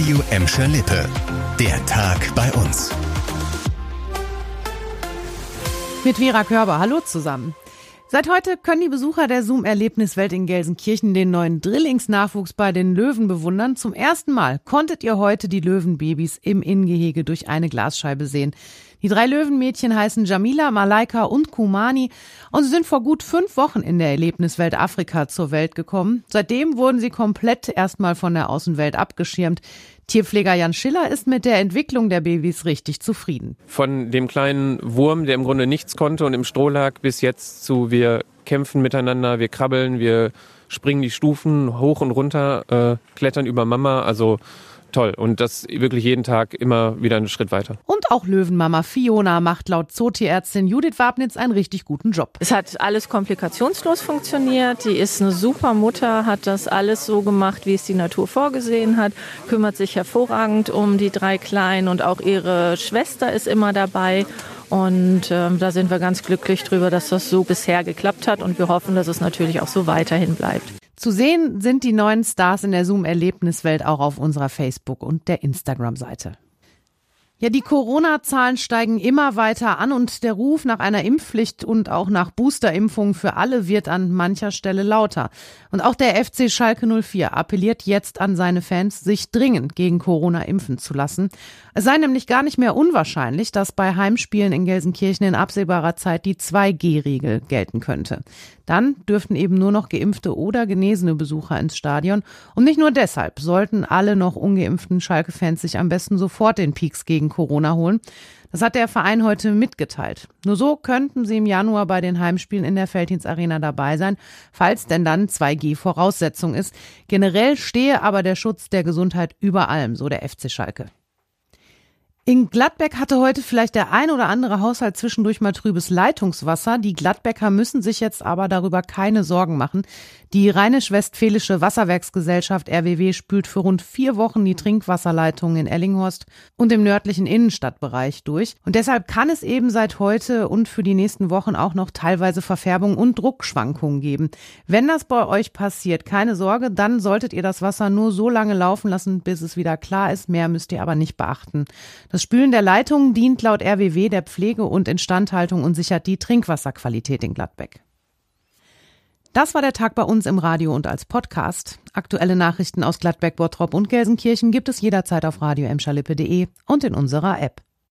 Radio Emscher Lippe. Der Tag bei uns. Mit Vera Körber. Hallo zusammen. Seit heute können die Besucher der Zoom-Erlebniswelt in Gelsenkirchen den neuen Drillingsnachwuchs bei den Löwen bewundern. Zum ersten Mal konntet ihr heute die Löwenbabys im Innengehege durch eine Glasscheibe sehen. Die drei Löwenmädchen heißen Jamila, Malaika und Kumani und sie sind vor gut fünf Wochen in der Erlebniswelt Afrika zur Welt gekommen. Seitdem wurden sie komplett erstmal von der Außenwelt abgeschirmt. Tierpfleger Jan Schiller ist mit der Entwicklung der Babys richtig zufrieden. Von dem kleinen Wurm, der im Grunde nichts konnte und im Stroh lag, bis jetzt zu wir kämpfen miteinander, wir krabbeln, wir springen die Stufen hoch und runter, äh, klettern über Mama. Also toll. Und das wirklich jeden Tag immer wieder einen Schritt weiter. Und auch Löwenmama Fiona macht laut Zootierärztin Judith Wabnitz einen richtig guten Job. Es hat alles komplikationslos funktioniert. Die ist eine super Mutter, hat das alles so gemacht, wie es die Natur vorgesehen hat, kümmert sich hervorragend um die drei Kleinen und auch ihre Schwester ist immer dabei. Und ähm, da sind wir ganz glücklich drüber, dass das so bisher geklappt hat und wir hoffen, dass es natürlich auch so weiterhin bleibt. Zu sehen sind die neuen Stars in der Zoom-Erlebniswelt auch auf unserer Facebook- und der Instagram-Seite. Ja, die Corona-Zahlen steigen immer weiter an und der Ruf nach einer Impfpflicht und auch nach Boosterimpfungen für alle wird an mancher Stelle lauter. Und auch der FC Schalke 04 appelliert jetzt an seine Fans, sich dringend gegen Corona impfen zu lassen. Es sei nämlich gar nicht mehr unwahrscheinlich, dass bei Heimspielen in Gelsenkirchen in absehbarer Zeit die 2G-Regel gelten könnte. Dann dürften eben nur noch geimpfte oder genesene Besucher ins Stadion. Und nicht nur deshalb sollten alle noch ungeimpften Schalke-Fans sich am besten sofort den Peaks gegen Corona holen. Das hat der Verein heute mitgeteilt. Nur so könnten sie im Januar bei den Heimspielen in der Feldhins Arena dabei sein, falls denn dann 2G Voraussetzung ist. Generell stehe aber der Schutz der Gesundheit über allem, so der FC Schalke. In Gladbeck hatte heute vielleicht der ein oder andere Haushalt zwischendurch mal trübes Leitungswasser. Die Gladbecker müssen sich jetzt aber darüber keine Sorgen machen. Die Rheinisch-Westfälische Wasserwerksgesellschaft RWW spült für rund vier Wochen die Trinkwasserleitungen in Ellinghorst und im nördlichen Innenstadtbereich durch. Und deshalb kann es eben seit heute und für die nächsten Wochen auch noch teilweise Verfärbung und Druckschwankungen geben. Wenn das bei euch passiert, keine Sorge, dann solltet ihr das Wasser nur so lange laufen lassen, bis es wieder klar ist. Mehr müsst ihr aber nicht beachten. Das Spülen der Leitungen dient laut RWW der Pflege und Instandhaltung und sichert die Trinkwasserqualität in Gladbeck. Das war der Tag bei uns im Radio und als Podcast. Aktuelle Nachrichten aus Gladbeck, Bottrop und Gelsenkirchen gibt es jederzeit auf radio und in unserer App.